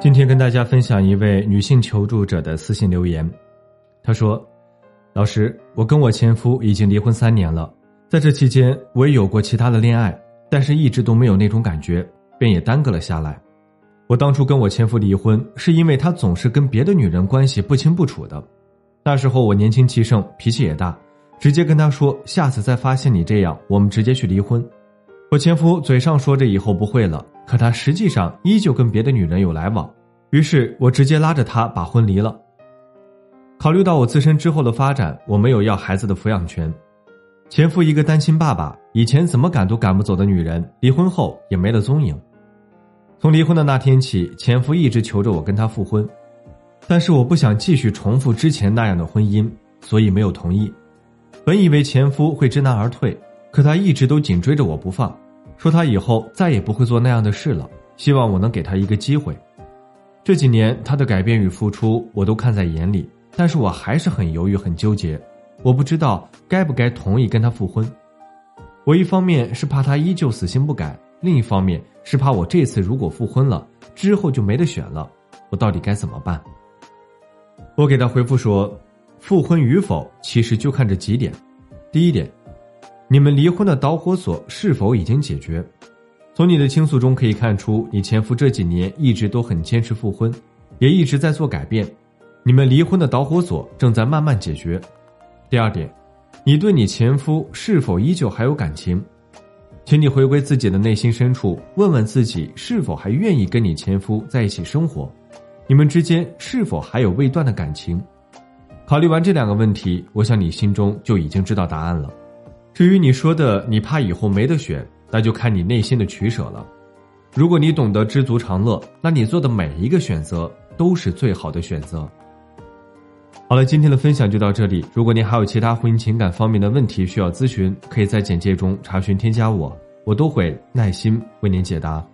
今天跟大家分享一位女性求助者的私信留言，她说：“老师，我跟我前夫已经离婚三年了，在这期间我也有过其他的恋爱，但是一直都没有那种感觉，便也耽搁了下来。我当初跟我前夫离婚，是因为他总是跟别的女人关系不清不楚的。那时候我年轻气盛，脾气也大，直接跟他说，下次再发现你这样，我们直接去离婚。我前夫嘴上说着以后不会了。”可他实际上依旧跟别的女人有来往，于是我直接拉着他把婚离了。考虑到我自身之后的发展，我没有要孩子的抚养权。前夫一个单亲爸爸，以前怎么赶都赶不走的女人，离婚后也没了踪影。从离婚的那天起，前夫一直求着我跟他复婚，但是我不想继续重复之前那样的婚姻，所以没有同意。本以为前夫会知难而退，可他一直都紧追着我不放。说他以后再也不会做那样的事了，希望我能给他一个机会。这几年他的改变与付出我都看在眼里，但是我还是很犹豫、很纠结。我不知道该不该同意跟他复婚。我一方面是怕他依旧死心不改，另一方面是怕我这次如果复婚了之后就没得选了。我到底该怎么办？我给他回复说，复婚与否其实就看这几点。第一点。你们离婚的导火索是否已经解决？从你的倾诉中可以看出，你前夫这几年一直都很坚持复婚，也一直在做改变。你们离婚的导火索正在慢慢解决。第二点，你对你前夫是否依旧还有感情？请你回归自己的内心深处，问问自己是否还愿意跟你前夫在一起生活？你们之间是否还有未断的感情？考虑完这两个问题，我想你心中就已经知道答案了。至于你说的你怕以后没得选，那就看你内心的取舍了。如果你懂得知足常乐，那你做的每一个选择都是最好的选择。好了，今天的分享就到这里。如果您还有其他婚姻情感方面的问题需要咨询，可以在简介中查询添加我，我都会耐心为您解答。